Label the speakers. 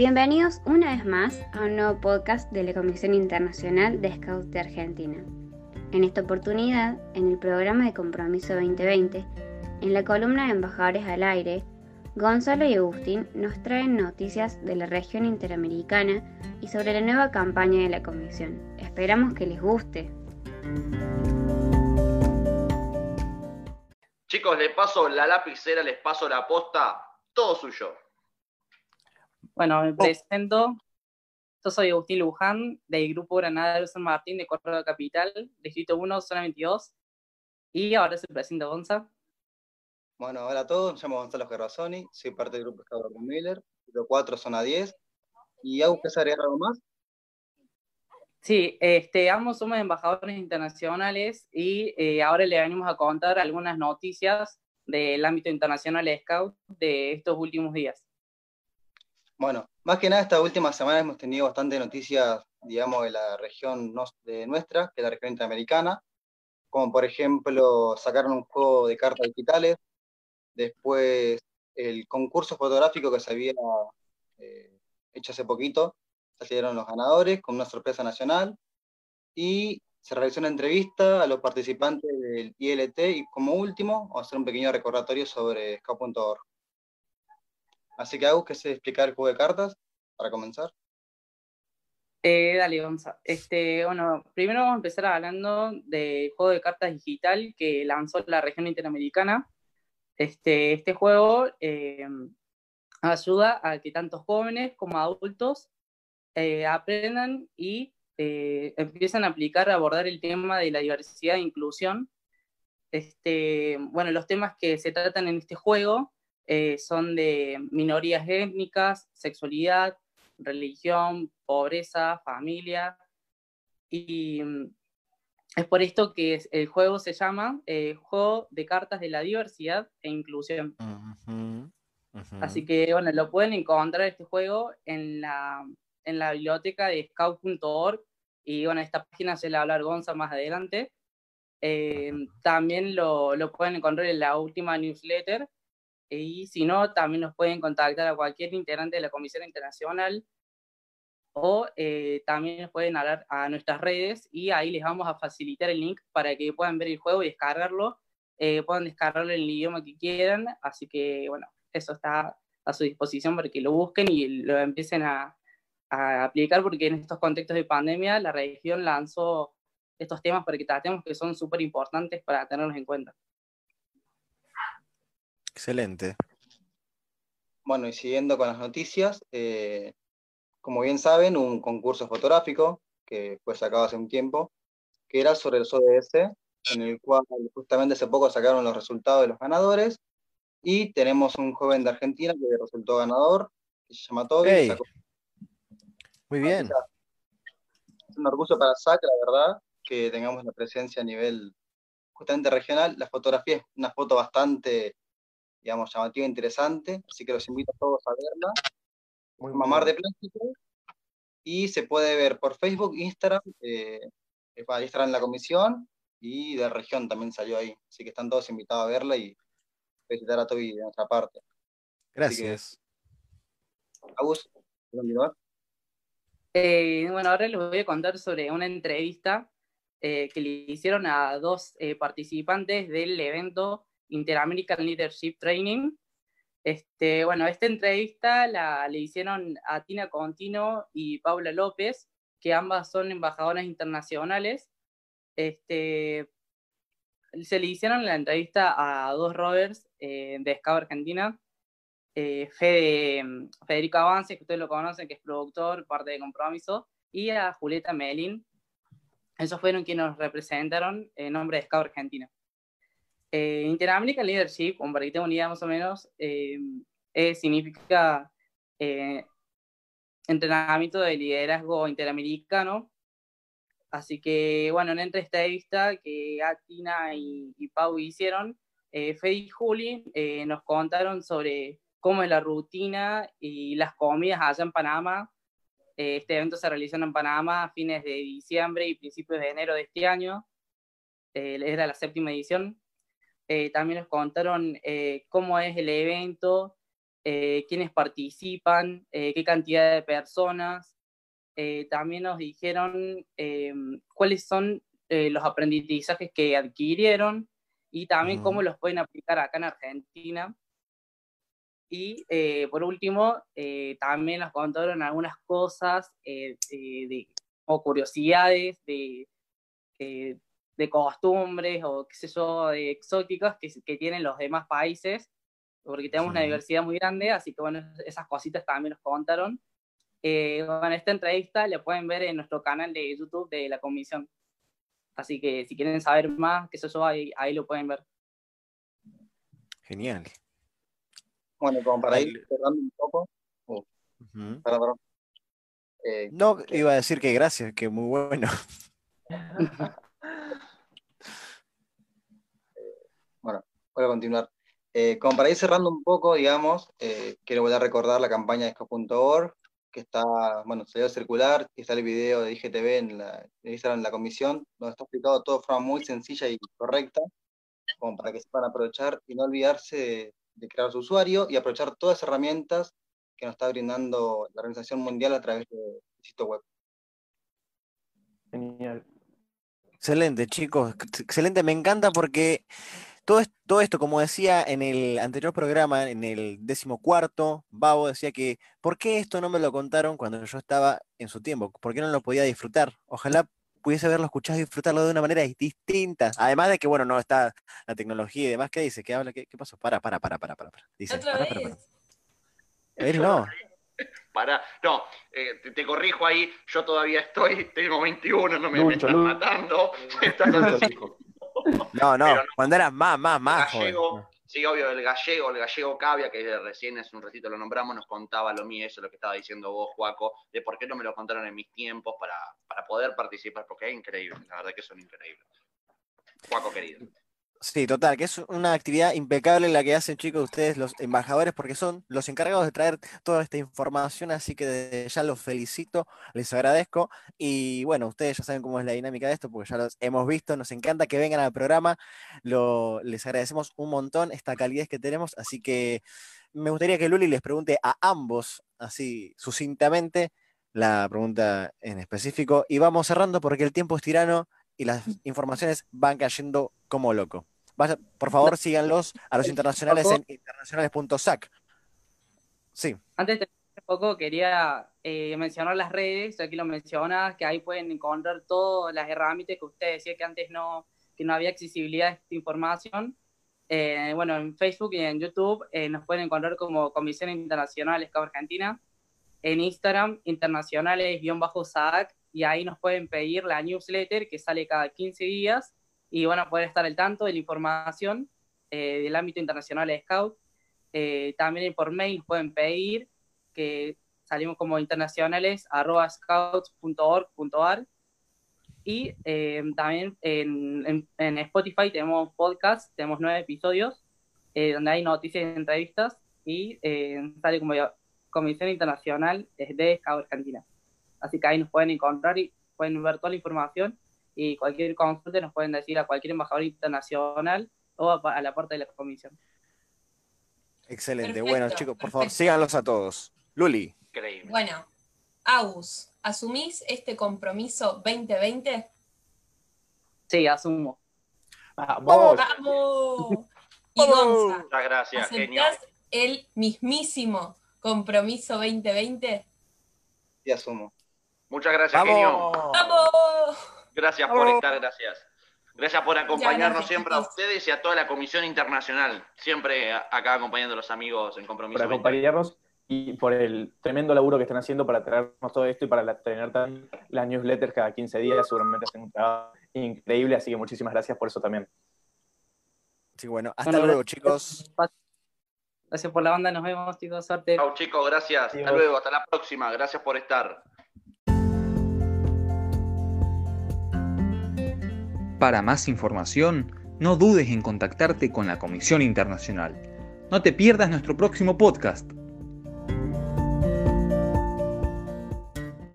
Speaker 1: Bienvenidos una vez más a un nuevo podcast de la Comisión Internacional de Scouts de Argentina. En esta oportunidad, en el programa de Compromiso 2020, en la columna de Embajadores al Aire, Gonzalo y Agustín nos traen noticias de la región interamericana y sobre la nueva campaña de la Comisión. Esperamos que les guste.
Speaker 2: Chicos, les paso la lapicera, les paso la posta, todo suyo.
Speaker 3: Bueno, me presento. Yo soy Agustín Luján, del Grupo Granada de San Martín de Córdoba Capital, Distrito 1, Zona 22. Y ahora se presenta Gonza.
Speaker 4: Bueno, hola a todos, me llamo Gonzalo Gervasoni, soy parte del Grupo Escador Miller, Distrito 4, Zona 10. ¿Y Agus, quieres agregar algo más?
Speaker 3: Sí, este, ambos somos embajadores internacionales y eh, ahora le venimos a contar algunas noticias del ámbito internacional de Scout de estos últimos días.
Speaker 4: Bueno, más que nada esta última semana hemos tenido bastante noticias, digamos, de la región de nuestra, que es la región interamericana, como por ejemplo sacaron un juego de cartas digitales, después el concurso fotográfico que se había eh, hecho hace poquito, salieron los ganadores con una sorpresa nacional y se realizó una entrevista a los participantes del ILT y como último vamos a hacer un pequeño recordatorio sobre scout.org. Así que Agus, ¿qué explicar el juego de cartas para comenzar?
Speaker 3: Eh, dale, vamos a. Este, bueno, primero vamos a empezar hablando del juego de cartas digital que lanzó la región interamericana. Este, este juego eh, ayuda a que tanto jóvenes como adultos eh, aprendan y eh, empiezan a aplicar, a abordar el tema de la diversidad e inclusión. Este, bueno, los temas que se tratan en este juego eh, son de minorías étnicas, sexualidad, religión, pobreza, familia. Y mm, es por esto que el juego se llama Juego de Cartas de la Diversidad e Inclusión. Así que, bueno, lo pueden encontrar este juego en la en la biblioteca de scout.org y bueno, esta página se la va a hablar Gonza más adelante. Eh, también lo, lo, pueden encontrar en la última newsletter y si no, también nos pueden contactar a cualquier integrante de la Comisión Internacional o eh, también nos pueden hablar a nuestras redes y ahí les vamos a facilitar el link para que puedan ver el juego y descargarlo. Eh, puedan descargarlo en el idioma que quieran, así que bueno, eso está a su disposición para que lo busquen y lo empiecen a, a aplicar porque en estos contextos de pandemia la región lanzó estos temas para que tratemos que son súper importantes para tenerlos en cuenta.
Speaker 5: Excelente.
Speaker 4: Bueno, y siguiendo con las noticias, eh, como bien saben, un concurso fotográfico que fue sacado hace un tiempo, que era sobre el ODS, en el cual justamente hace poco sacaron los resultados de los ganadores, y tenemos un joven de Argentina que resultó ganador, que se llama Toby,
Speaker 5: muy bien.
Speaker 4: Es un orgullo para SAC, la verdad, que tengamos la presencia a nivel justamente regional. La fotografía es una foto bastante, digamos, llamativa e interesante, así que los invito a todos a verla. Muy Mamar de plástico. Y se puede ver por Facebook, Instagram, eh, ahí estará en la comisión y de región también salió ahí. Así que están todos invitados a verla y visitar a Toby de nuestra parte.
Speaker 5: Gracias.
Speaker 4: Agus, continuar?
Speaker 3: Eh, bueno, ahora les voy a contar sobre una entrevista eh, que le hicieron a dos eh, participantes del evento Interamerican Leadership Training. Este, bueno, esta entrevista la, le hicieron a Tina Contino y Paula López, que ambas son embajadoras internacionales. Este, se le hicieron la entrevista a dos rovers de SCAO Argentina, eh, Federico Avance, que ustedes lo conocen, que es productor, parte de Compromiso, y a Julieta Melin. Esos fueron quienes nos representaron en nombre de Scout Argentina. Eh, Interamerican Leadership, para que idea más o menos, eh, significa eh, entrenamiento de liderazgo interamericano. Así que, bueno, en esta entrevista que Atina y, y Pau hicieron, Fede y Juli nos contaron sobre cómo es la rutina y las comidas allá en Panamá. Eh, este evento se realizó en Panamá a fines de diciembre y principios de enero de este año. Eh, era la séptima edición. Eh, también nos contaron cómo es el evento eh, quiénes participan, eh, qué cantidad de personas. Eh, también nos dijeron cuáles son los aprendizajes que adquirieron y también cómo los pueden aplicar acá en Argentina. Y por último, también nos contaron algunas cosas de, o curiosidades de, de costumbres o qué sé yo, exóticas que, que tienen los demás países porque tenemos una diversidad muy grande, así que bueno, esas cositas también nos contaron. Eh, bueno, esta entrevista la pueden ver en nuestro canal de YouTube de la comisión. Así que si quieren saber más, que eso ahí, ahí lo pueden ver.
Speaker 5: Genial.
Speaker 4: Bueno, como para ir cerrando un poco. Uh,
Speaker 5: eh, no, iba a decir que gracias, que muy bueno.
Speaker 4: bueno, voy a continuar. Eh, como para ir cerrando un poco, digamos, eh, quiero volver a recordar la campaña de esco.org, que está, bueno, salió a circular, y está el video de IGTV en la, en la comisión, donde está explicado todo de forma muy sencilla y correcta, como para que sepan aprovechar y no olvidarse de, crear su usuario y aprovechar todas las herramientas que nos está brindando la Organización Mundial a través del sitio web.
Speaker 5: Genial. Excelente, chicos. Excelente, me encanta porque todo, esto, como decía en el anterior programa, en el decimocuarto, Babo decía que, ¿por qué esto no me lo contaron cuando yo estaba en su tiempo? ¿Por qué no lo podía disfrutar? Ojalá pudiese haberlo escuchado y disfrutarlo de una manera distinta. Además de que, bueno, no está la tecnología y demás. ¿Qué dice? ¿Qué habla? ¿Qué, pasó? Para, para, para, para, para. Dice,
Speaker 6: ¿Otra para, para, para.
Speaker 5: Él no.
Speaker 2: Para, no, eh, te, corrijo ahí, yo todavía estoy, tengo 21, no me, estás matando.
Speaker 5: No, no, cuando eras más, más, más.
Speaker 2: Gallego, sí, obvio, el gallego, el gallego Cavia, que recién hace un ratito lo nombramos, nos contaba lo mío, eso es lo que estaba diciendo vos, Juaco, de por qué no me lo contaron en mis tiempos para, para poder participar, porque es increíble, la verdad que son increíbles. Juaco querido.
Speaker 5: Sí, total, que es una actividad impecable la que hacen chicos ustedes los embajadores porque son los encargados de traer toda esta información, así que ya los felicito, les agradezco. Y bueno, ustedes ya saben cómo es la dinámica de esto porque ya los hemos visto, nos encanta que vengan al programa, lo, les agradecemos un montón esta calidez que tenemos, así que me gustaría que Luli les pregunte a ambos, así sucintamente, la pregunta en específico y vamos cerrando porque el tiempo es tirano y las informaciones van cayendo como loco. Vaya, por favor, síganlos a los internacionales en internacionales.sac. Sí.
Speaker 3: Antes de un poco, quería eh, mencionar las redes, aquí lo mencionas, que ahí pueden encontrar todas las herramientas que usted decía que antes no, que no había accesibilidad a esta información. Eh, bueno, en Facebook y en YouTube eh, nos pueden encontrar como Comisión Internacional Escavo Argentina. En Instagram, internacionales-SAC y ahí nos pueden pedir la newsletter que sale cada 15 días y van a poder estar al tanto de la información eh, del ámbito internacional de Scout. Eh, también por mail nos pueden pedir que salimos como internacionales arroba scouts.org.ar y eh, también en, en, Spotify tenemos podcast, tenemos nueve episodios donde hay noticias y entrevistas y sale como Comisión Internacional de Scout Argentina. Así que ahí nos pueden encontrar y pueden ver toda la información y cualquier consulta nos pueden decir a cualquier embajador internacional o a, la puerta de la comisión.
Speaker 5: Excelente. bueno, chicos, por favor, síganlos a todos. Luli.
Speaker 6: Increíble. Bueno, Agus, ¿asumís este compromiso 2020?
Speaker 3: Sí, asumo.
Speaker 6: ¡Vamos! ¡Vamos! Y Gonza,
Speaker 2: Muchas gracias,
Speaker 6: genial. el mismísimo compromiso 2020?
Speaker 4: y asumo.
Speaker 2: Muchas gracias, Genio.
Speaker 6: ¡Vamos!
Speaker 2: Gracias por estar, gracias. Gracias por acompañarnos siempre a ustedes y a toda la Comisión Internacional. Siempre acá acompañando a los amigos en compromiso.
Speaker 7: Por acompañarnos y por el tremendo laburo que están haciendo para traernos todo esto y para tener las newsletters cada 15 días. Seguramente hacen un trabajo increíble, así que muchísimas gracias por eso también.
Speaker 5: Sí, bueno, hasta luego, chicos.
Speaker 3: Gracias por la banda, nos vemos, chicos. Suerte.
Speaker 2: Chao, chicos, gracias. Hasta luego, hasta la próxima. Gracias por estar.
Speaker 8: Para más información, no dudes en contactarte con la Comisión Internacional. No te pierdas nuestro próximo podcast